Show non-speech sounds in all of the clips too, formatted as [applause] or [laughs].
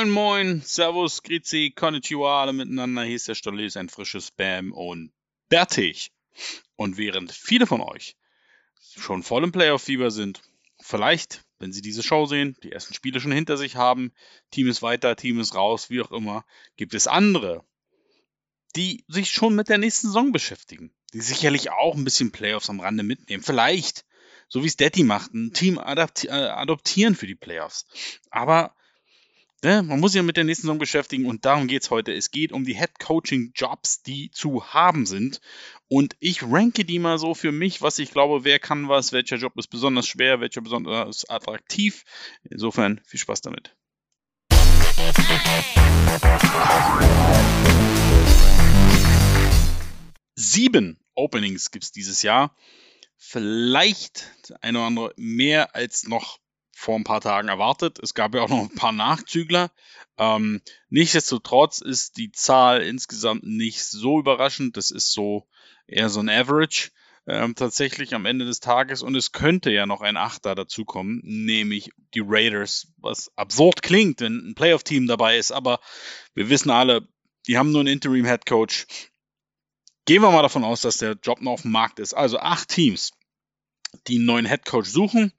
Moin, moin, Servus, Grizi, Konnichiwa, alle miteinander. Hier ist der Stolles, ein frisches Spam und Bertig. Und während viele von euch schon voll im Playoff-Fieber sind, vielleicht, wenn sie diese Show sehen, die ersten Spiele schon hinter sich haben, Team ist weiter, Team ist raus, wie auch immer, gibt es andere, die sich schon mit der nächsten Saison beschäftigen, die sicherlich auch ein bisschen Playoffs am Rande mitnehmen. Vielleicht, so wie es Daddy macht, ein Team äh, adoptieren für die Playoffs. Aber ne, man muss sich ja mit der nächsten Saison beschäftigen und darum geht es heute. Es geht um die Head-Coaching-Jobs, die zu haben sind. Und ich ranke die mal so für mich, was ich glaube, wer kann was, welcher Job ist besonders schwer, welcher besonders attraktiv. Insofern viel Spaß damit. Sieben Openings gibt es dieses Jahr. Vielleicht eine oder andere mehr als noch vor ein paar Tagen erwartet. Es gab ja auch noch ein paar Nachzügler. Ähm, nichtsdestotrotz ist die Zahl insgesamt nicht so überraschend. Das ist so eher so ein Average ähm, tatsächlich am Ende des Tages. Und es könnte ja noch ein Achter dazukommen, nämlich die Raiders, was absurd klingt, wenn ein Playoff-Team dabei ist. Aber wir wissen alle, die haben nur einen Interim-Head Coach. Gehen wir mal davon aus, dass der Job noch auf dem Markt ist. Also acht Teams, die einen neuen Head Coach suchen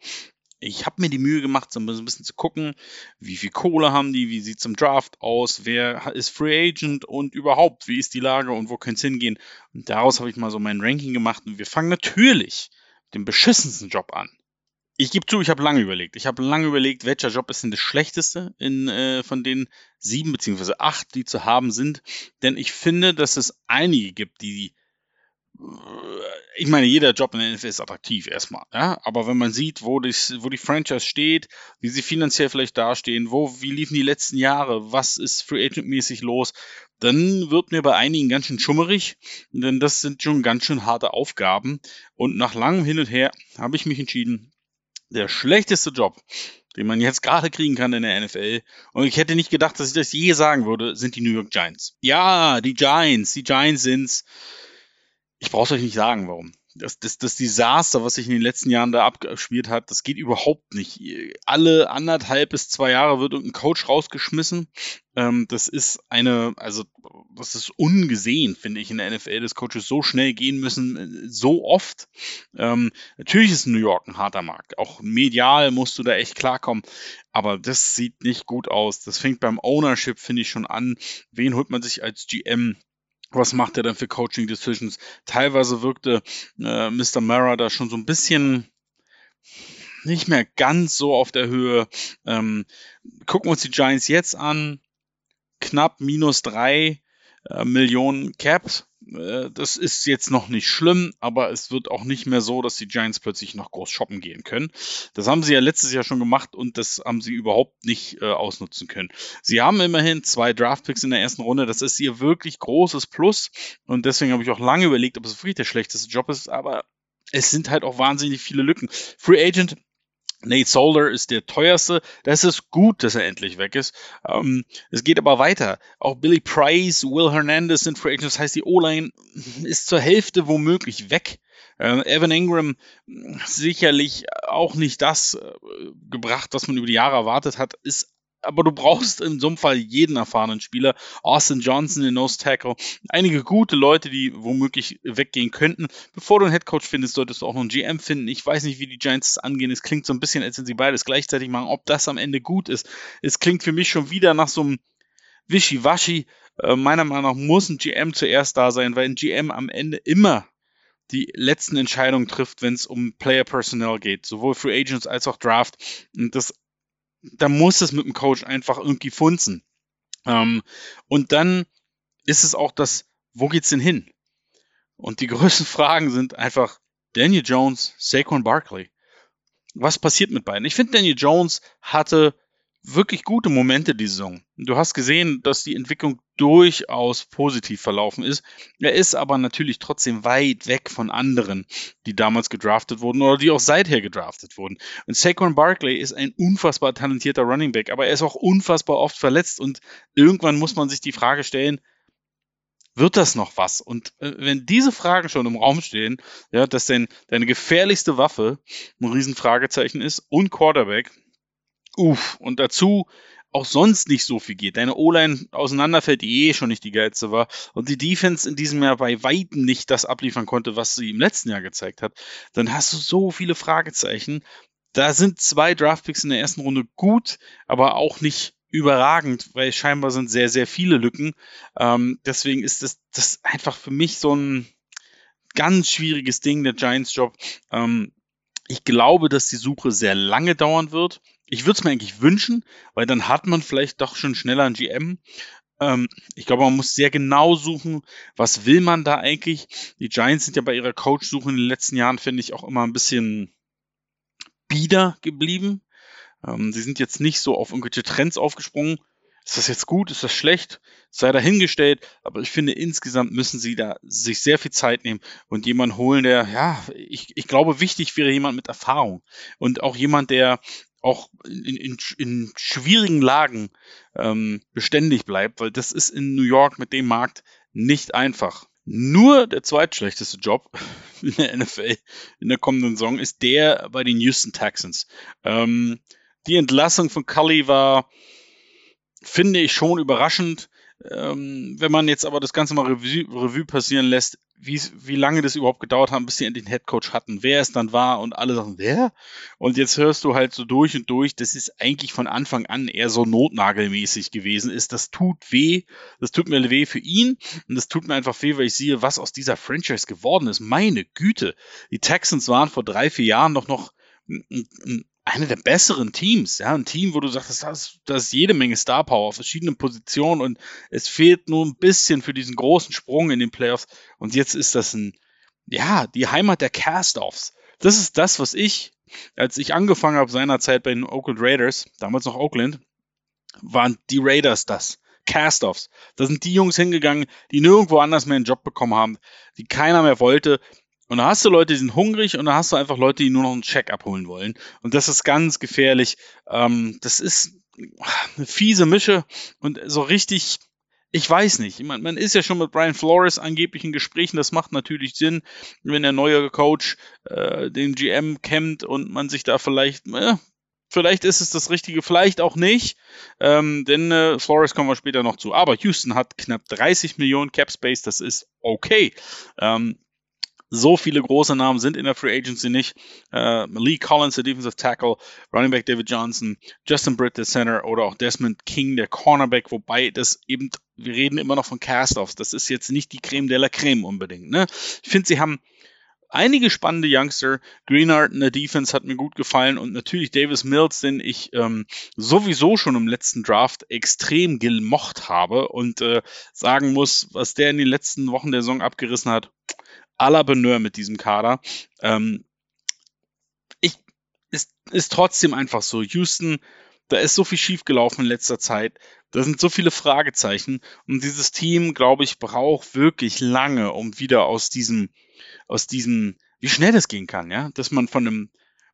ich habe mir die Mühe gemacht, so ein bisschen zu gucken, wie viel Kohle haben die, wie sieht es im Draft aus, wer ist Free Agent und überhaupt, wie ist die Lage und wo könnte es hingehen. Und daraus habe ich mal so mein Ranking gemacht und wir fangen natürlich mit dem beschissensten Job an. Ich gebe zu, ich habe lange überlegt. Ich habe lange überlegt, welcher Job ist denn das schlechteste in, äh, von den sieben beziehungsweise acht, die zu haben sind. Denn ich finde, dass es einige gibt, die ich meine, jeder Job in der NFL ist attraktiv erstmal, ja. Aber wenn man sieht, wo, das, wo die Franchise steht, wie sie finanziell vielleicht dastehen, wo, wie liefen die letzten Jahre, was ist Free Agent-mäßig los, dann wird mir bei einigen ganz schön schummerig, denn das sind schon ganz schön harte Aufgaben. Und nach langem Hin und Her habe ich mich entschieden, der schlechteste Job, den man jetzt gerade kriegen kann in der NFL. Und ich hätte nicht gedacht, dass ich das je sagen würde, sind die New York Giants. Ja, die Giants, die Giants sind's ich brauche euch nicht sagen, warum. Das, das, das Desaster, was sich in den letzten Jahren da abgespielt hat, das geht überhaupt nicht. Alle anderthalb bis zwei Jahre wird irgendein Coach rausgeschmissen. Ähm, das ist eine, also das ist ungesehen, finde ich, in der NFL, dass Coaches so schnell gehen müssen, so oft. Ähm, natürlich ist New York ein harter Markt. Auch medial musst du da echt klarkommen. Aber das sieht nicht gut aus. Das fängt beim Ownership, finde ich, schon an. Wen holt man sich als GM? Was macht er dann für Coaching Decisions? Teilweise wirkte äh, Mr. Mara da schon so ein bisschen nicht mehr ganz so auf der Höhe. Ähm, gucken wir uns die Giants jetzt an. Knapp minus drei äh, Millionen Caps. Äh, das ist jetzt noch nicht schlimm, aber es wird auch nicht mehr so, dass die Giants plötzlich noch groß shoppen gehen können. Das haben sie ja letztes Jahr schon gemacht und das haben sie überhaupt nicht äh, ausnutzen können. Sie haben immerhin zwei Draftpicks in der ersten Runde. Das ist ihr wirklich großes Plus und deswegen habe ich auch lange überlegt, ob es wirklich der schlechteste Job ist, aber es sind halt auch wahnsinnig viele Lücken. Free Agent Nate Solder ist der teuerste. Das ist gut, dass er endlich weg ist. Ähm, es geht aber weiter. Auch Billy Price, Will Hernandez sind Free Agents. Das heißt, die O-Line ist zur Hälfte womöglich weg. Äh, Evan Ingram sicherlich auch nicht das äh, gebracht, was man über die Jahre erwartet hat. Ist aber du brauchst in so einem Fall jeden erfahrenen Spieler. Austin Johnson, den Nose Tackle, einige gute Leute, die womöglich weggehen könnten. Bevor du einen Headcoach findest, solltest du auch noch einen GM finden. Ich weiß nicht, wie die Giants angehen. Es klingt so ein bisschen, als wenn sie beides gleichzeitig machen. Ob das am Ende gut ist, es klingt für mich schon wieder nach so einem Wischiwaschi. Äh, meiner Meinung nach muss ein GM zuerst da sein, weil ein GM am Ende immer die letzten Entscheidungen trifft, wenn es um Player Personnel geht, sowohl Free Agents als auch Draft. Und das da muss es mit dem Coach einfach irgendwie funzen. Ähm, und dann ist es auch das, wo geht's denn hin? Und die [laughs] größten Fragen sind einfach Daniel Jones, Saquon Barkley. Was passiert mit beiden? Ich finde, Daniel Jones hatte wirklich gute Momente die Saison. Du hast gesehen, dass die Entwicklung durchaus positiv verlaufen ist. Er ist aber natürlich trotzdem weit weg von anderen, die damals gedraftet wurden oder die auch seither gedraftet wurden. Und Saquon Barkley ist ein unfassbar talentierter Running Back, aber er ist auch unfassbar oft verletzt und irgendwann muss man sich die Frage stellen, wird das noch was? Und äh, wenn diese Fragen schon im Raum stehen, ja, dass denn deine gefährlichste Waffe ein Riesenfragezeichen ist und Quarterback, Uff, und dazu auch sonst nicht so viel geht. Deine O-Line auseinanderfällt, die eh schon nicht die geilste war. Und die Defense in diesem Jahr bei Weitem nicht das abliefern konnte, was sie im letzten Jahr gezeigt hat. Dann hast du so viele Fragezeichen. Da sind zwei Draftpicks in der ersten Runde gut, aber auch nicht überragend, weil scheinbar sind sehr, sehr viele Lücken. Ähm, deswegen ist das, das einfach für mich so ein ganz schwieriges Ding, der Giants-Job. Ähm, ich glaube, dass die Suche sehr lange dauern wird. Ich würde es mir eigentlich wünschen, weil dann hat man vielleicht doch schon schneller ein GM. Ähm, ich glaube, man muss sehr genau suchen, was will man da eigentlich. Die Giants sind ja bei ihrer Coach-Suche in den letzten Jahren, finde ich, auch immer ein bisschen bieder geblieben. Ähm, sie sind jetzt nicht so auf irgendwelche Trends aufgesprungen. Ist das jetzt gut? Ist das schlecht? Sei dahingestellt. Aber ich finde, insgesamt müssen sie da sich sehr viel Zeit nehmen und jemanden holen, der, ja, ich, ich glaube, wichtig wäre jemand mit Erfahrung. Und auch jemand, der auch in, in, in schwierigen Lagen ähm, beständig bleibt, weil das ist in New York mit dem Markt nicht einfach. Nur der zweitschlechteste Job [laughs] in der NFL in der kommenden Saison ist der bei den Houston Texans. Ähm, die Entlassung von Cully war, finde ich, schon überraschend. Ähm, wenn man jetzt aber das Ganze mal Revue, Revue passieren lässt, wie, wie lange das überhaupt gedauert hat, bis sie endlich einen Headcoach hatten, wer es dann war und alle sagen, wer? Und jetzt hörst du halt so durch und durch, das ist eigentlich von Anfang an eher so notnagelmäßig gewesen ist. Das tut weh, das tut mir weh für ihn und das tut mir einfach weh, weil ich sehe, was aus dieser Franchise geworden ist. Meine Güte, die Texans waren vor drei, vier Jahren doch noch ein, ein eine der besseren Teams, ja, ein Team, wo du sagst, das, das ist jede Menge Star Power auf verschiedenen Positionen und es fehlt nur ein bisschen für diesen großen Sprung in den Playoffs und jetzt ist das ein, ja, die Heimat der Cast-Offs. Das ist das, was ich, als ich angefangen habe seinerzeit bei den Oakland Raiders, damals noch Oakland, waren die Raiders das. Cast-Offs. Da sind die Jungs hingegangen, die nirgendwo anders mehr einen Job bekommen haben, die keiner mehr wollte und da hast du Leute, die sind hungrig und da hast du einfach Leute, die nur noch einen Check abholen wollen. Und das ist ganz gefährlich. Ähm, das ist eine fiese Mische und so richtig, ich weiß nicht. Man, man ist ja schon mit Brian Flores angeblich in Gesprächen. Das macht natürlich Sinn, wenn der neue Coach äh, den GM kennt und man sich da vielleicht, äh, vielleicht ist es das Richtige, vielleicht auch nicht. Ähm, denn äh, Flores kommen wir später noch zu. Aber Houston hat knapp 30 Millionen Cap Space. Das ist okay. Ähm, so viele große Namen sind in der Free Agency nicht. Äh, Lee Collins, der Defensive Tackle, Running Back David Johnson, Justin Britt, der Center oder auch Desmond King, der Cornerback, wobei das eben, wir reden immer noch von Cast-Offs. Das ist jetzt nicht die Creme de la Creme unbedingt. Ne? Ich finde, sie haben einige spannende Youngster. Greenard in der Defense hat mir gut gefallen und natürlich Davis Mills, den ich ähm, sowieso schon im letzten Draft extrem gemocht habe und äh, sagen muss, was der in den letzten Wochen der Saison abgerissen hat la Bonheur mit diesem Kader. Ähm, ich, ist, ist trotzdem einfach so. Houston, da ist so viel schiefgelaufen in letzter Zeit. Da sind so viele Fragezeichen. Und dieses Team, glaube ich, braucht wirklich lange, um wieder aus diesem, aus diesem, wie schnell das gehen kann, ja, dass man von einem,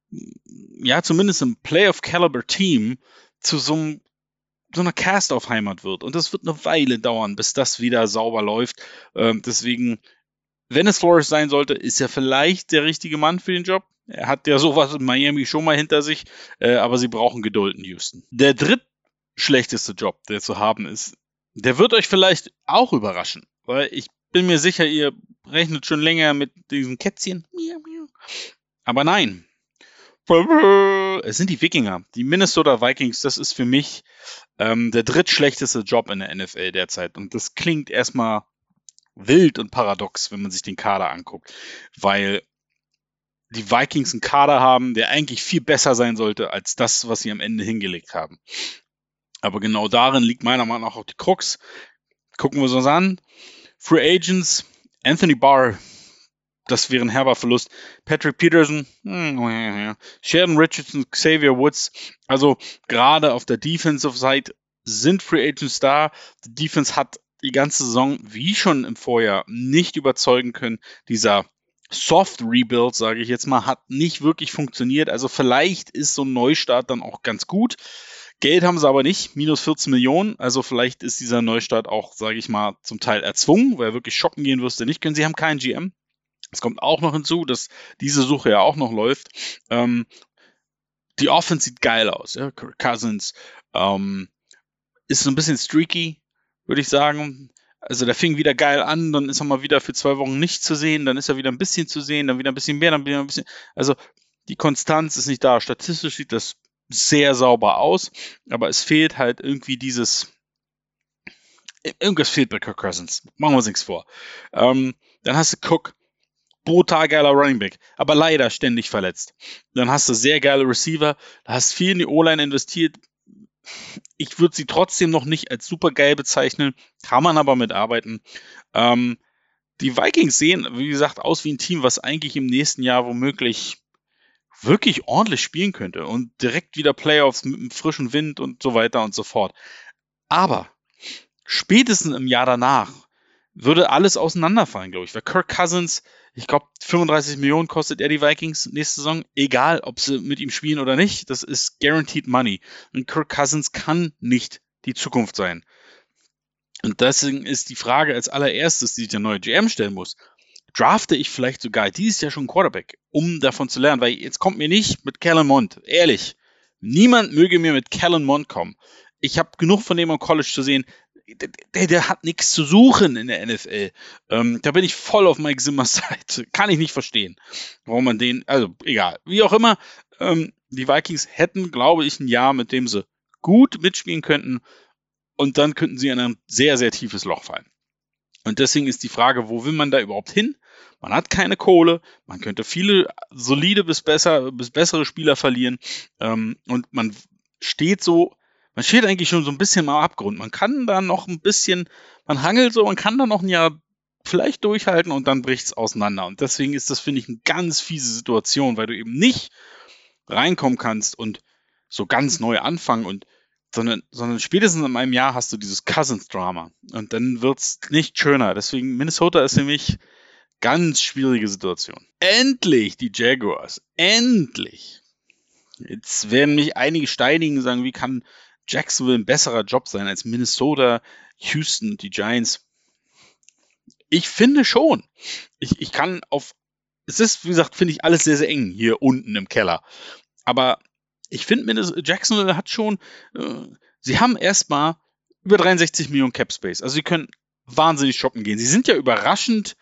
ja, zumindest einem Playoff-Caliber-Team zu so einem so einer Cast-Off-Heimat wird. Und das wird eine Weile dauern, bis das wieder sauber läuft. Ähm, deswegen wenn es Flores sein sollte, ist er vielleicht der richtige Mann für den Job. Er hat ja sowas in Miami schon mal hinter sich, äh, aber sie brauchen Geduld in Houston. Der drittschlechteste Job, der zu haben ist, der wird euch vielleicht auch überraschen, weil ich bin mir sicher, ihr rechnet schon länger mit diesen Kätzchen. Aber nein. Es sind die Wikinger, die Minnesota Vikings. Das ist für mich ähm, der drittschlechteste Job in der NFL derzeit. Und das klingt erstmal wild und paradox, wenn man sich den Kader anguckt, weil die Vikings einen Kader haben, der eigentlich viel besser sein sollte als das, was sie am Ende hingelegt haben. Aber genau darin liegt meiner Meinung nach auch die Krux. Gucken wir uns an. Free Agents, Anthony Barr, das wäre ein herber Verlust. Patrick Peterson, hm, Sheridan Richardson, Xavier Woods. Also gerade auf der Defensive Side sind Free Agents da. Die Defense hat die ganze Saison, wie schon im Vorjahr, nicht überzeugen können. Dieser Soft Rebuild, sage ich jetzt mal, hat nicht wirklich funktioniert. Also vielleicht ist so ein Neustart dann auch ganz gut. Geld haben sie aber nicht, minus 14 Millionen. Also vielleicht ist dieser Neustart auch, sage ich mal, zum Teil erzwungen, weil er wirklich schocken gehen wirst nicht können. Sie haben keinen GM. Es kommt auch noch hinzu, dass diese Suche ja auch noch läuft. Ähm, die Offense sieht geil aus. Ja? Cousins, ähm, ist so ein bisschen streaky, würde ich sagen. Also der fing wieder geil an, dann ist er mal wieder für zwei Wochen nicht zu sehen, dann ist er wieder ein bisschen zu sehen, dann wieder ein bisschen mehr, dann wieder ein bisschen. Also die Konstanz ist nicht da. Statistisch sieht das sehr sauber aus, aber es fehlt halt irgendwie dieses. Irgendwas fehlt bei Kirk Cousins. Machen wir uns nichts vor. Ähm, dann hast du Cook, brutal geiler Running Back, aber leider ständig verletzt. Dann hast du sehr geile Receiver, hast viel in die O-Line investiert, ich würde sie trotzdem noch nicht als super geil bezeichnen, kann man aber mitarbeiten. Ähm, die Vikings sehen, wie gesagt, aus wie ein Team, was eigentlich im nächsten Jahr womöglich wirklich ordentlich spielen könnte und direkt wieder Playoffs mit einem frischen Wind und so weiter und so fort. Aber spätestens im Jahr danach würde alles auseinanderfallen, glaube ich. Weil Kirk Cousins, ich glaube, 35 Millionen kostet er die Vikings nächste Saison, egal ob sie mit ihm spielen oder nicht. Das ist guaranteed money. Und Kirk Cousins kann nicht die Zukunft sein. Und deswegen ist die Frage als allererstes, die sich der neue GM stellen muss, drafte ich vielleicht sogar dieses Jahr schon Quarterback, um davon zu lernen, weil jetzt kommt mir nicht mit Kellen Mond, ehrlich. Niemand möge mir mit Kellen Mond kommen. Ich habe genug von dem am College zu sehen der, der hat nichts zu suchen in der NFL. Ähm, da bin ich voll auf Mike Zimmers [laughs] Seite. Kann ich nicht verstehen, warum man den, also egal. Wie auch immer, ähm, die Vikings hätten, glaube ich, ein Jahr, mit dem sie gut mitspielen könnten und dann könnten sie in ein sehr, sehr tiefes Loch fallen. Und deswegen ist die Frage, wo will man da überhaupt hin? Man hat keine Kohle, man könnte viele solide bis besser, bis bessere Spieler verlieren ähm, und man steht so man steht eigentlich schon so ein bisschen am Abgrund. Man kann da noch ein bisschen, man hangelt so, man kann da noch ein Jahr vielleicht durchhalten und dann bricht es auseinander. Und deswegen ist das, finde ich, eine ganz fiese Situation, weil du eben nicht reinkommen kannst und so ganz neu anfangen und sondern, sondern spätestens in einem Jahr hast du dieses Cousins-Drama und dann wird es nicht schöner. Deswegen Minnesota ist für mich ganz schwierige Situation. Endlich die Jaguars. Endlich. Jetzt werden mich einige steinigen sagen, wie kann Jacksonville ein besserer Job sein als Minnesota, Houston, die Giants? Ich finde schon. Ich, ich kann auf. Es ist, wie gesagt, finde ich alles sehr, sehr eng hier unten im Keller. Aber ich finde, Jacksonville hat schon. Äh, sie haben erstmal über 63 Millionen Cap Space. Also sie können wahnsinnig shoppen gehen. Sie sind ja überraschend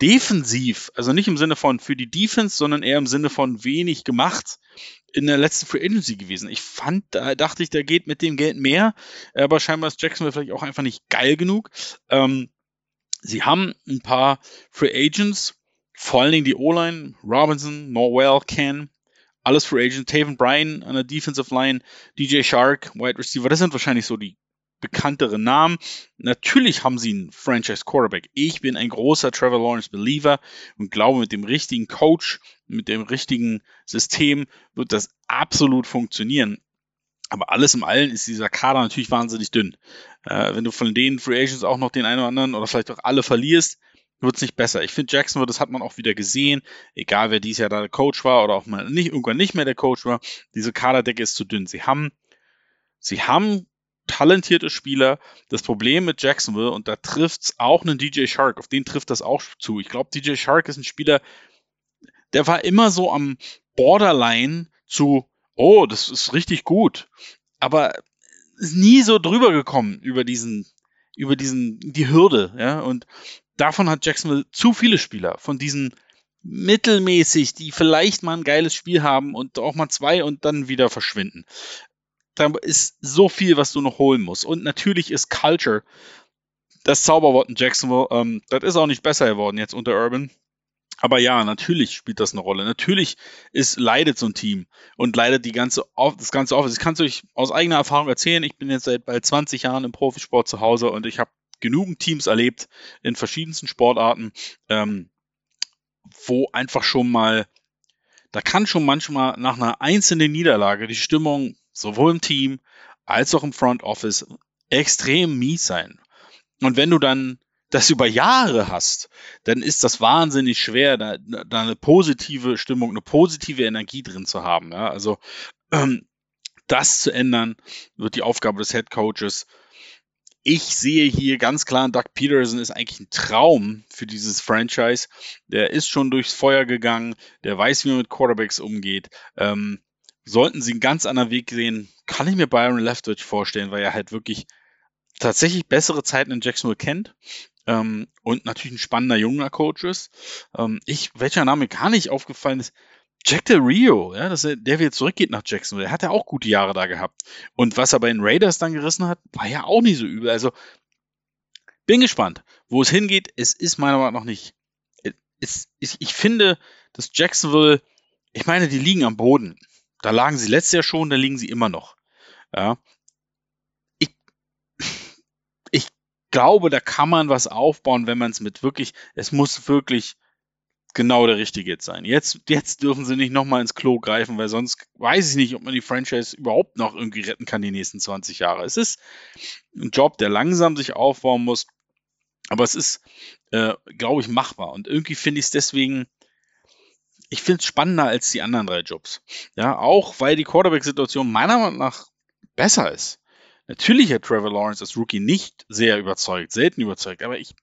defensiv, also nicht im Sinne von für die Defense, sondern eher im Sinne von wenig gemacht in der letzten Free Agency gewesen. Ich fand, da dachte ich, da geht mit dem Geld mehr, aber scheinbar ist Jacksonville vielleicht auch einfach nicht geil genug. Ähm, sie haben ein paar Free Agents, vor allen Dingen die O-Line, Robinson, Norwell, Ken, alles Free Agent, Taven Bryan an der Defensive Line, DJ Shark, Wide Receiver, das sind wahrscheinlich so die bekanntere Namen. Natürlich haben sie einen Franchise Quarterback. Ich bin ein großer Trevor Lawrence Believer und glaube, mit dem richtigen Coach, mit dem richtigen System wird das absolut funktionieren. Aber alles im Allen ist dieser Kader natürlich wahnsinnig dünn. Äh, wenn du von den Free Agents auch noch den einen oder anderen oder vielleicht auch alle verlierst, wird es nicht besser. Ich finde Jacksonville, das hat man auch wieder gesehen, egal wer dieses Jahr da der Coach war oder auch mal nicht, irgendwann nicht mehr der Coach war, diese Kaderdecke ist zu dünn. Sie haben, sie haben talentierte Spieler. Das Problem mit Jacksonville, und da trifft es auch einen DJ Shark, auf den trifft das auch zu. Ich glaube, DJ Shark ist ein Spieler, der war immer so am Borderline zu, oh, das ist richtig gut. Aber ist nie so drüber gekommen über diesen, über diesen, die Hürde, ja. Und davon hat Jacksonville zu viele Spieler, von diesen mittelmäßig, die vielleicht mal ein geiles Spiel haben und auch mal zwei und dann wieder verschwinden da ist so viel, was du noch holen musst. Und natürlich ist Culture das Zauberwort in Jacksonville. Ähm, das ist auch nicht besser geworden jetzt unter Urban. Aber ja, natürlich spielt das eine Rolle. Natürlich ist, leidet so ein Team und leidet die ganze, das ganze Office. Ich kann es euch aus eigener Erfahrung erzählen. Ich bin jetzt seit bald 20 Jahren im Profisport zu Hause und ich habe genügend Teams erlebt in verschiedensten Sportarten, ähm, wo einfach schon mal, da kann schon manchmal nach einer einzelnen Niederlage die Stimmung sowohl im Team als auch im Front Office extrem mies sein. Und wenn du dann das [laughs] über Jahre hast, dann ist das wahnsinnig schwer, da, da eine positive Stimmung, eine positive Energie drin zu haben. Ja? Also ähm, das zu ändern, wird die Aufgabe des Head Coaches. Ich sehe hier ganz klar, Doug Peterson ist eigentlich ein Traum für dieses Franchise. Der ist schon durchs Feuer gegangen, der weiß, wie man mit Quarterbacks umgeht. Ähm, sollten sie einen ganz anderen Weg sehen, kann ich mir Byron Leftwich vorstellen, weil er halt wirklich tatsächlich bessere Zeiten in Jacksonville kennt. Ähm, und natürlich ein spannender junger Coach ist. Ähm, ich, welcher Name gar nicht aufgefallen ist, Jack Del Rio, ja, dass er, der wieder zurückgeht nach Jacksonville, der hat ja auch gute Jahre da gehabt. Und was er bei den Raiders dann gerissen hat, war ja auch nicht so übel. Also bin gespannt, wo es hingeht. Es ist meiner Meinung nach noch nicht. Es, ich, ich finde, dass Jacksonville, ich meine, die liegen am Boden. Da lagen sie letztes Jahr schon, da liegen sie immer noch. Ja. Ich, ich glaube, da kann man was aufbauen, wenn man es mit wirklich, es muss wirklich genau der richtige jetzt sein. Jetzt, jetzt dürfen sie nicht nochmal ins Klo greifen, weil sonst weiß ich nicht, ob man die Franchise überhaupt noch irgendwie retten kann die nächsten 20 Jahre. Es ist ein Job, der langsam sich aufbauen muss, aber es ist, äh, glaube ich, machbar. Und irgendwie finde ich es deswegen, ich finde es spannender als die anderen drei Jobs. Ja, auch weil die Quarterback-Situation meiner Meinung nach besser ist. Natürlich hat Trevor Lawrence als Rookie nicht sehr überzeugt, selten überzeugt, aber ich,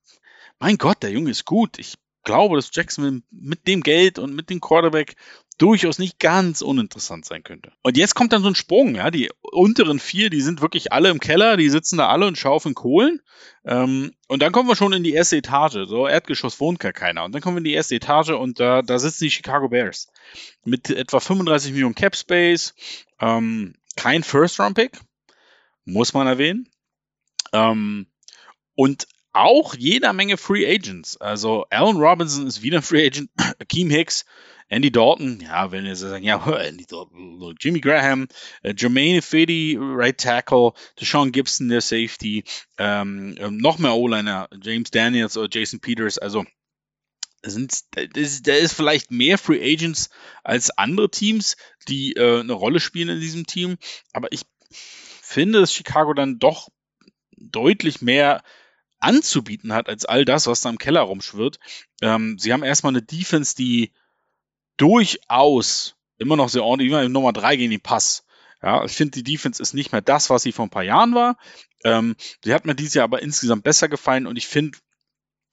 mein Gott, der Junge ist gut. Ich glaube, dass Jackson mit dem Geld und mit dem Quarterback durchaus nicht ganz uninteressant sein könnte. Und jetzt kommt dann so ein Sprung, ja, die unteren vier, die sind wirklich alle im Keller, die sitzen da alle und schaufeln Kohlen. Ähm, und dann kommen wir schon in die erste Etage. So, Erdgeschoss wohnt gar keiner. Und dann kommen wir in die erste Etage und da, da sitzen die Chicago Bears. Mit etwa 35 Millionen Cap Space, ähm, kein First-Round-Pick, muss man erwähnen. Ähm, und auch jeder Menge Free Agents. Also Allen Robinson ist wieder Free Agent, [clears throat] Akeem Hicks, Andy Dalton, ja, wenn ihr sagen, ja, [laughs] Andy Dalton, Jimmy Graham, äh, Jermaine Fady, Right Tackle, Deshaun Gibson, der Safety, ähm, ähm, noch mehr O-Liner, James Daniels oder Jason Peters, also sind, da ist vielleicht mehr Free Agents als andere Teams, die äh, eine Rolle spielen in diesem Team, aber ich finde, dass Chicago dann doch deutlich mehr anzubieten hat als all das, was da im Keller rumschwirrt. Ähm, sie haben erstmal eine Defense, die durchaus immer noch sehr ordentlich, immer Nummer 3 gegen den Pass. Ja, ich finde, die Defense ist nicht mehr das, was sie vor ein paar Jahren war. Ähm, sie hat mir dieses Jahr aber insgesamt besser gefallen und ich finde,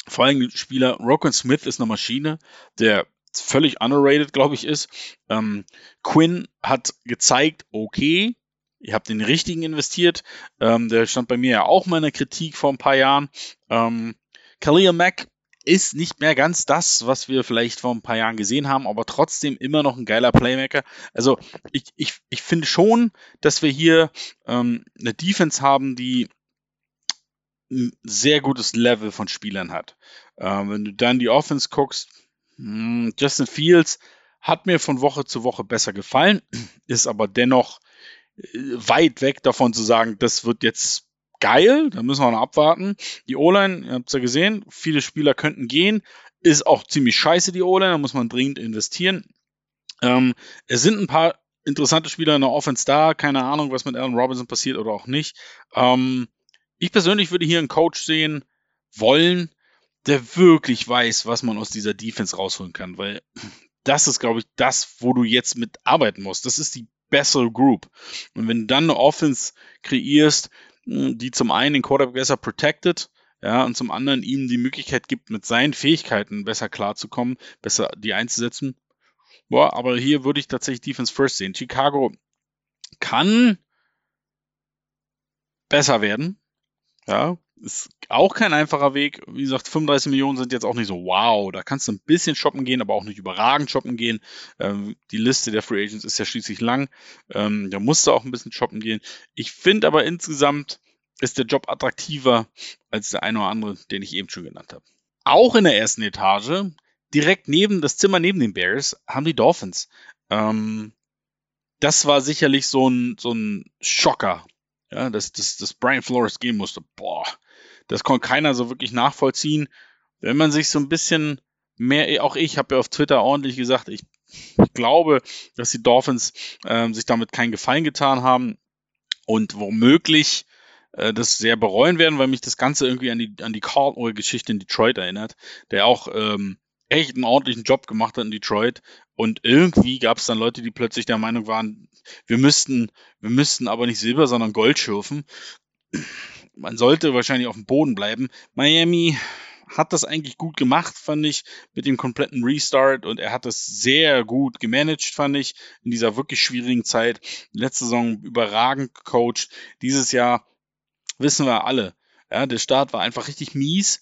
vor allem Spieler Rokon Smith ist eine Maschine, der völlig underrated, glaube ich, ist. Ähm, Quinn hat gezeigt, okay, ihr habt den richtigen investiert. Ähm, der stand bei mir ja auch mal in der Kritik vor ein paar Jahren. Ähm, Khalil Mack ist nicht mehr ganz das, was wir vielleicht vor ein paar Jahren gesehen haben, aber trotzdem immer noch ein geiler Playmaker. Also ich, ich, ich finde schon, dass wir hier ähm, eine Defense haben, die ein sehr gutes Level von Spielern hat. Ähm, wenn du dann die Offense guckst, mh, hm, Justin Fields hat mir von Woche zu Woche besser gefallen, [clears throat] ist aber dennoch weit weg davon zu sagen, das wird jetzt geil, da müssen wir noch abwarten. Die O-Line, ihr habt es ja gesehen, viele Spieler könnten gehen, ist auch ziemlich scheiße, die O-Line, da muss man dringend investieren. Ähm, es sind ein paar interessante Spieler in der Offense da, keine Ahnung, was mit Allen Robinson passiert oder auch nicht. Ähm, ich persönlich würde hier einen Coach sehen wollen, der wirklich weiß, was man aus dieser Defense rausholen kann, weil das ist, glaube ich, das, wo du jetzt mit arbeiten musst. Das ist die bessere Group. Und wenn du dann eine Offense kreierst, die zum einen den Quarterback besser protected, ja, und zum anderen ihm die Möglichkeit gibt, mit seinen Fähigkeiten besser klarzukommen, besser die einzusetzen. Boah, aber hier würde ich tatsächlich Defense First sehen. Chicago kann besser werden. Ja, ist auch kein einfacher Weg. Wie gesagt, 35 Millionen sind jetzt auch nicht so wow. Da kannst du ein bisschen shoppen gehen, aber auch nicht überragend shoppen gehen. Ähm, die Liste der Free Agents ist ja schließlich lang. Ähm, da musst du auch ein bisschen shoppen gehen. Ich finde aber insgesamt ist der Job attraktiver als der eine oder andere, den ich eben schon genannt habe. Auch in der ersten Etage, direkt neben das Zimmer neben den Bears, haben die Dolphins. Ähm, das war sicherlich so ein, so ein Schocker, ja, dass, dass, dass Brian Flores gehen musste. Boah, das konnte keiner so wirklich nachvollziehen. Wenn man sich so ein bisschen mehr, auch ich habe ja auf Twitter ordentlich gesagt, ich, glaube, dass die Dolphins äh, sich damit keinen Gefallen getan haben und womöglich äh, das sehr bereuen werden, weil mich das Ganze irgendwie an die, an die Caldwell-Geschichte in Detroit erinnert, der auch ähm, echt einen ordentlichen Job gemacht hat in Detroit. Und irgendwie gab es dann Leute, die plötzlich der Meinung waren, wir müssten, wir müssten aber nicht Silber, sondern Gold schürfen man sollte wahrscheinlich auf dem Boden bleiben. Miami hat das eigentlich gut gemacht, fand ich, mit dem kompletten Restart und er hat das sehr gut gemanagt, fand ich, in dieser wirklich schwierigen Zeit. Letzte Saison überragend gecoacht. Dieses Jahr wissen wir alle, ja, der Start war einfach richtig mies,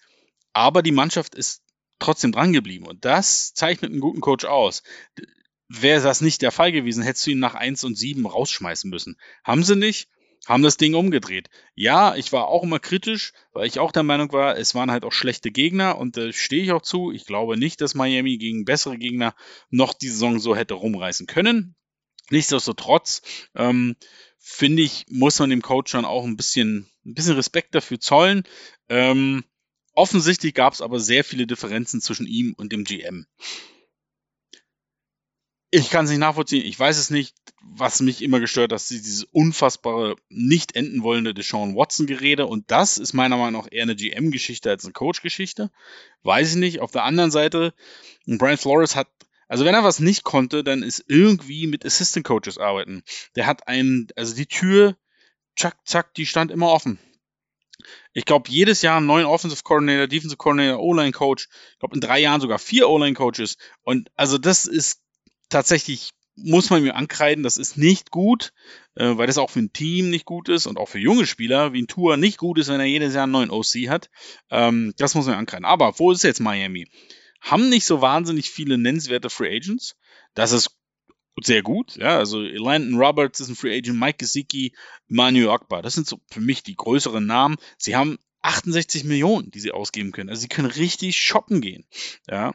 aber die Mannschaft ist trotzdem dran geblieben und das zeichnet einen guten Coach aus. Wäre das nicht der Fall gewesen, hättest du ihn nach 1 und 7 rausschmeißen müssen. Haben sie nicht, haben das Ding umgedreht. Ja, ich war auch immer kritisch, weil ich auch der Meinung war, es waren halt auch schlechte Gegner und da äh, stehe ich auch zu. Ich glaube nicht, dass Miami gegen bessere Gegner noch die Saison so hätte rumreißen können. Nichtsdestotrotz ähm, finde ich, muss man dem Coach dann auch ein bisschen, ein bisschen Respekt dafür zollen. Ähm, offensichtlich gab es aber sehr viele Differenzen zwischen ihm und dem GM. Ich kann es nicht nachvollziehen, ich weiß es nicht. Was mich immer gestört hat, ist dieses unfassbare, nicht enden wollende Deshaun Watson-Gerede. Und das ist meiner Meinung nach eher eine GM-Geschichte als eine Coach-Geschichte. Weiß ich nicht. Auf der anderen Seite, Brian Flores hat also wenn er was nicht konnte, dann ist irgendwie mit Assistant Coaches arbeiten. Der hat einen, also die Tür, zack, zack, die stand immer offen. Ich glaube, jedes Jahr einen neuen Offensive Coordinator, Defensive Coordinator, O-Line Coach. Ich glaube, in drei Jahren sogar vier O-Line Coaches. Und also das ist tatsächlich, muss man mir ankreiden, das ist nicht gut, äh, weil das auch für ein Team nicht gut ist und auch für junge Spieler wie ein Tour nicht gut ist, wenn er jedes Jahr einen neuen OC hat. Ähm, das muss man ankreiden. Aber wo ist jetzt Miami? haben nicht so wahnsinnig viele nennenswerte Free Agents. Das ist sehr gut. Ja, also Landon Roberts ist ein Free Agent, Mike Gesicki, Manu Akbar. Das sind so für mich die größeren Namen. Sie haben 68 Millionen, die sie ausgeben können. Also sie können richtig shoppen gehen. Ja.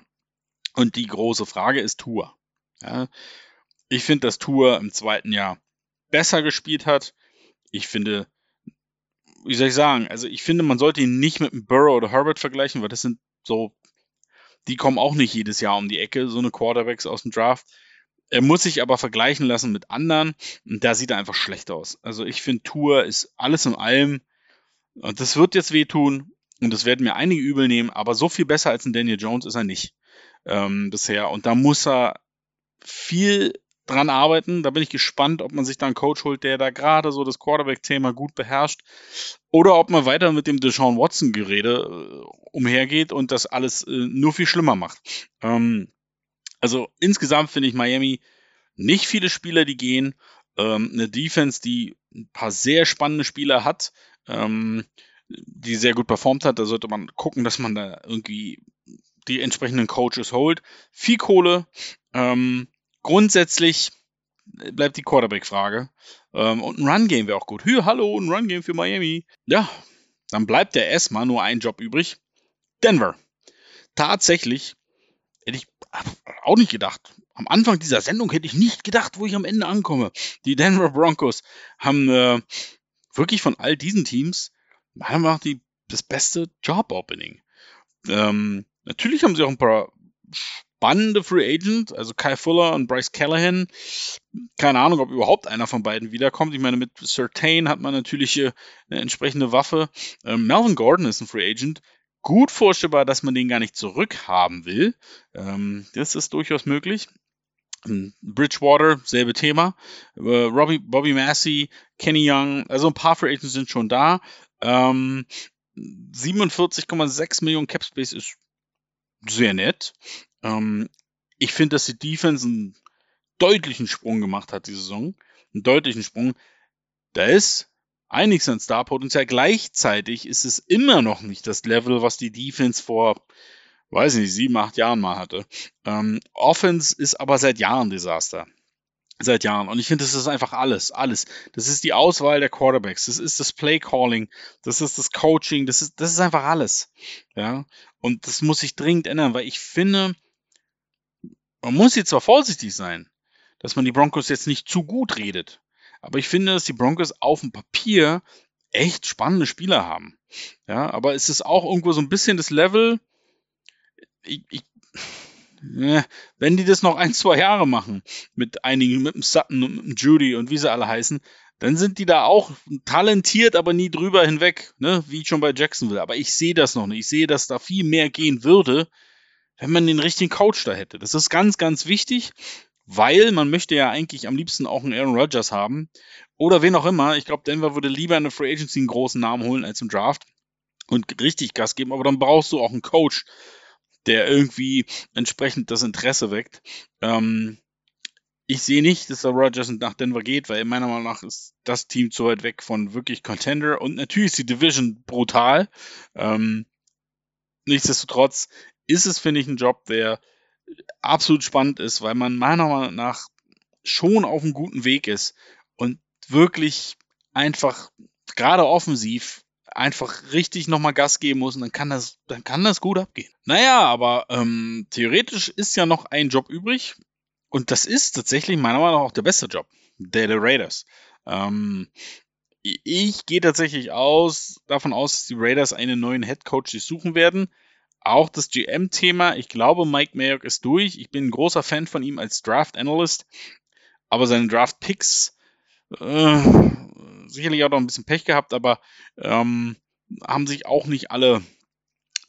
Und die große Frage ist Tour. Ja. Ich finde, dass Tour im zweiten Jahr besser gespielt hat. Ich finde, wie soll ich sagen, also ich finde, man sollte ihn nicht mit einem Burrow oder Herbert vergleichen, weil das sind so die kommen auch nicht jedes Jahr um die Ecke, so eine Quarterbacks aus dem Draft. Er muss sich aber vergleichen lassen mit anderen und da sieht er einfach schlecht aus. Also ich finde, Tour ist alles in allem, und das wird jetzt wehtun und das werden mir einige übel nehmen, aber so viel besser als ein Daniel Jones ist er nicht ähm, bisher. Und da muss er viel dran arbeiten. Da bin ich gespannt, ob man sich da einen Coach holt, der da gerade so das Quarterback-Thema gut beherrscht. Oder ob man weiter mit dem Deshaun Watson-Gerede äh, umhergeht und das alles äh, nur viel schlimmer macht. Ähm, also insgesamt finde ich Miami nicht viele Spieler, die gehen. Ähm, eine Defense, die ein paar sehr spannende Spieler hat, ähm, die sehr gut performt hat. Da sollte man gucken, dass man da irgendwie die entsprechenden Coaches holt. Viel Kohle. Ähm, grundsätzlich bleibt die Quarterback-Frage. Ähm, und ein Run-Game wäre auch gut. Hü, hallo, ein Run-Game für Miami. Ja, dann bleibt ja erstmal nur ein Job übrig. Denver. Tatsächlich hätte ich auch nicht gedacht. Am Anfang dieser Sendung hätte ich nicht gedacht, wo ich am Ende ankomme. Die Denver Broncos haben äh, wirklich von all diesen Teams nach die, das beste Job-Opening. Ähm, natürlich haben sie auch ein paar spannende Free Agent, also Kai Fuller und Bryce Callahan. Keine Ahnung, ob überhaupt einer von beiden wiederkommt. Ich meine, mit Certain hat man natürlich eine entsprechende Waffe. Ähm, Melvin Gordon ist ein Free Agent. Gut vorstellbar, dass man den gar nicht zurückhaben will. Ähm, das ist durchaus möglich. Ähm, Bridgewater, selbe Thema. Äh, Robbie, Bobby Massey, Kenny Young, also ein paar Free Agents sind schon da. Ähm, 47,6 Millionen Cap Space ist sehr nett. Ähm, ich finde, dass die Defense einen deutlichen Sprung gemacht hat, die Saison. Einen deutlichen Sprung. Da ist einiges an Starpotenzial. Gleichzeitig ist es immer noch nicht das Level, was die Defense vor, weiß nicht, sieben, acht Jahren mal hatte. Ähm, Offense ist aber seit Jahren Desaster. Seit Jahren. Und ich finde, das ist einfach alles, alles. Das ist die Auswahl der Quarterbacks, das ist das Play Calling, das ist das Coaching, das ist, das ist einfach alles. Ja. Und das muss sich dringend ändern, weil ich finde, man muss jetzt zwar vorsichtig sein, dass man die Broncos jetzt nicht zu gut redet, aber ich finde, dass die Broncos auf dem Papier echt spannende Spieler haben. Ja, aber es ist auch irgendwo so ein bisschen das Level, ich, ich, äh, wenn die das noch ein, zwei Jahre machen, mit einigen, mit dem Sutton und mit dem Judy und wie sie alle heißen, dann sind die da auch talentiert, aber nie drüber hinweg, ne? wie schon bei Jacksonville. Aber ich sehe das noch nicht. Ich sehe, dass da viel mehr gehen würde, wenn man den richtigen Coach da hätte. Das ist ganz, ganz wichtig, weil man möchte ja eigentlich am liebsten auch einen Aaron Rodgers haben oder wen auch immer. Ich glaube, Denver würde lieber in der Free Agency einen großen Namen holen als im Draft. und richtig Gas geben, aber dann brauchst du auch einen Coach, der irgendwie entsprechend das Interesse weckt. Ähm, ich sehe nicht, dass der Rogers nach Denver geht, weil meiner Meinung nach ist das Team zu weit weg von wirklich Contender und natürlich ist die Division brutal. Ähm, nichtsdestotrotz ist es, finde ich, ein Job, der absolut spannend ist, weil man meiner Meinung nach schon auf einem guten Weg ist und wirklich einfach gerade offensiv einfach richtig nochmal Gas geben muss und dann kann das, dann kann das gut abgehen. Naja, aber ähm, theoretisch ist ja noch ein Job übrig und das ist tatsächlich meiner Meinung nach auch der beste Job, der der Raiders. Ähm, ich gehe tatsächlich aus, davon aus, dass die Raiders einen neuen Head Coach suchen werden. Auch das GM-Thema, ich glaube, Mike Mayock ist durch. Ich bin ein großer Fan von ihm als Draft Analyst, aber seine Draft Picks äh, sicherlich auch noch ein bisschen Pech gehabt, aber ähm, haben sich auch nicht alle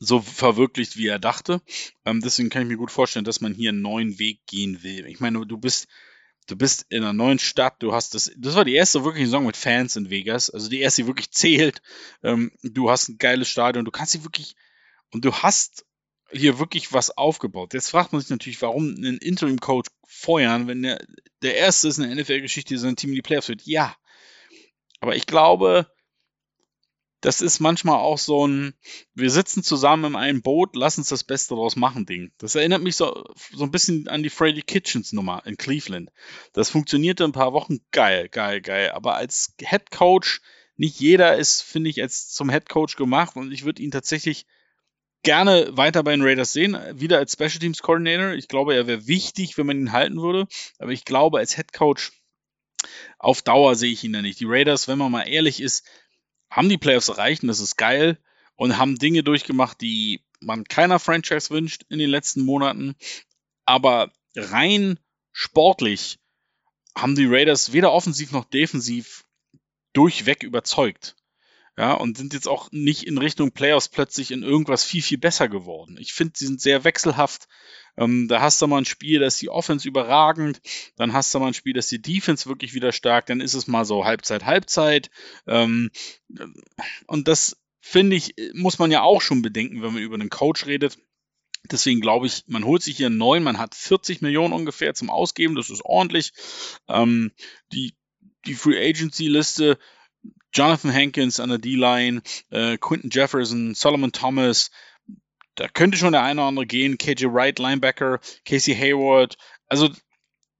so verwirklicht, wie er dachte. Ähm, deswegen kann ich mir gut vorstellen, dass man hier einen neuen Weg gehen will. Ich meine, du bist, du bist in einer neuen Stadt, du hast das, das war die erste wirkliche Saison mit Fans in Vegas, also die erste, die wirklich zählt. Ähm, du hast ein geiles Stadion, du kannst sie wirklich und du hast hier wirklich was aufgebaut. Jetzt fragt man sich natürlich, warum einen Interim-Coach feuern, wenn der, der erste ist in der NFL-Geschichte, die sein Team in die Playoffs wird. Ja. Aber ich glaube, das ist manchmal auch so ein, wir sitzen zusammen in einem Boot, lass uns das Beste daraus machen, Ding. Das erinnert mich so, so ein bisschen an die Freddy Kitchens Nummer in Cleveland. Das funktionierte ein paar Wochen geil, geil, geil. Aber als Head Coach, nicht jeder ist, finde ich, als zum Head Coach gemacht und ich würde ihn tatsächlich gerne weiter bei den Raiders sehen, wieder als Special Teams Coordinator. Ich glaube, er wäre wichtig, wenn man ihn halten würde. Aber ich glaube, als Head Coach auf Dauer sehe ich ihn da nicht. Die Raiders, wenn man mal ehrlich ist, haben die Playoffs erreicht und das ist geil und haben Dinge durchgemacht, die man keiner Franchise wünscht in den letzten Monaten. Aber rein sportlich haben die Raiders weder offensiv noch defensiv durchweg überzeugt. Ja, und sind jetzt auch nicht in Richtung Playoffs plötzlich in irgendwas viel, viel besser geworden. Ich finde, sie sind sehr wechselhaft. Ähm, da hast du mal ein Spiel, da die Offense überragend, dann hast du mal ein Spiel, da die Defense wirklich wieder stark, dann ist es mal so Halbzeit, Halbzeit. Ähm, und das, finde ich, muss man ja auch schon bedenken, wenn man über einen Coach redet. Deswegen glaube ich, man holt sich hier einen neuen, man hat 40 Millionen ungefähr zum Ausgeben, das ist ordentlich. Ähm, die, die Free Agency Liste Jonathan Hankins an der D-Line, äh, Quinton Jefferson, Solomon Thomas, da könnte schon der eine oder andere gehen, KJ Wright, Linebacker, Casey Hayward, also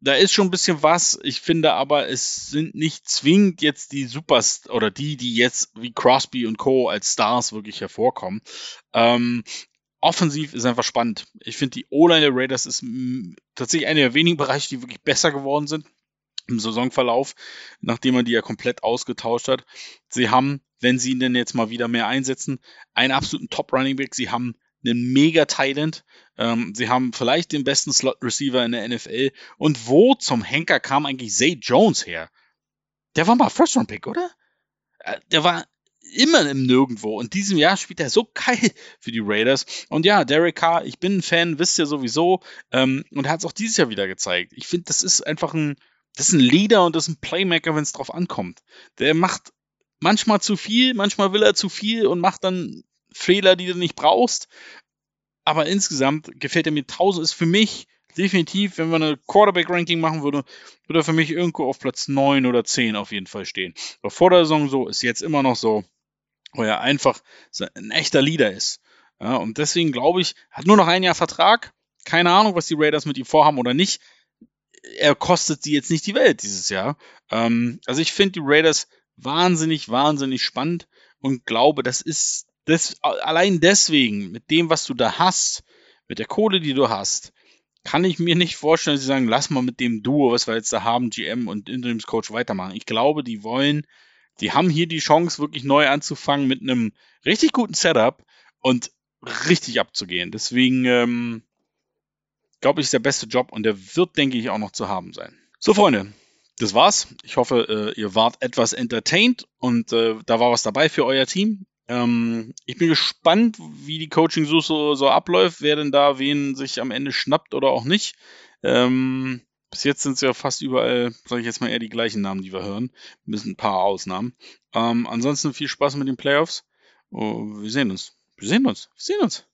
da ist schon ein bisschen was. Ich finde aber, es sind nicht zwingend jetzt die Supers oder die, die jetzt wie Crosby und Co. als Stars wirklich hervorkommen. Ähm, offensiv ist einfach spannend. Ich finde, die O-Line der Raiders ist tatsächlich einer der wenigen Bereiche, die wirklich besser geworden sind im Saisonverlauf, nachdem man die ja komplett ausgetauscht hat. Sie haben, wenn sie ihn denn jetzt mal wieder mehr einsetzen, einen absoluten Top-Running Back. Sie haben einen mega Talent. Ähm, sie haben vielleicht den besten Slot-Receiver in der NFL. Und wo zum Henker kam eigentlich Zay Jones her? Der war mal First-Round-Pick, oder? Äh, der war immer im Nirgendwo. Und diesem Jahr spielt er so [laughs] geil für die Raiders. Und ja, Derek Carr, ich bin ein Fan, wisst ihr sowieso. Ähm, und er hat es auch dieses Jahr wieder gezeigt. Ich finde, das ist einfach ein, das ist ein Leader und das ist ein Playmaker, wenn es drauf ankommt. Der macht manchmal zu viel, manchmal will er zu viel und macht dann Fehler, die du nicht brauchst. Aber insgesamt gefällt er mir tausend, ist für mich definitiv, wenn wir eine Quarterback-Ranking machen würde, würde er für mich irgendwo auf Platz 9 oder 10 auf jeden Fall stehen. Aber vor der Saison so, ist jetzt immer noch so, weil er einfach ein echter Leader ist. Ja, und deswegen glaube ich, hat nur noch ein Jahr Vertrag. Keine Ahnung, was die Raiders mit ihm vorhaben oder nicht er kostet sie jetzt nicht die Welt dieses Jahr. Ähm, also ich finde die Raiders wahnsinnig, wahnsinnig spannend und glaube, das ist das, allein deswegen, mit dem, was du da hast, mit der Kohle, die du hast, kann ich mir nicht vorstellen, dass sie sagen, lass mal mit dem Duo, was wir jetzt da haben, GM und Interimscoach weitermachen. Ich glaube, die wollen, die haben hier die Chance, wirklich neu anzufangen mit einem richtig guten Setup und richtig abzugehen. Deswegen, ähm, glaube ich, ist der beste Job und der wird, denke ich, auch noch zu haben sein. So, Freunde, das war's. Ich hoffe, äh, ihr wart etwas entertained und äh, da war was dabei für euer Team. Ähm, ich bin gespannt, wie die Coaching-Suche so, abläuft, wer denn da wen sich am Ende schnappt oder auch nicht. Ähm, bis jetzt sind es ja fast überall, sage ich jetzt mal eher die gleichen Namen, die wir hören. Bisschen ein paar Ausnahmen. Ähm, ansonsten viel Spaß mit den Playoffs Oh, wir sehen uns. Wir sehen uns. Wir sehen uns.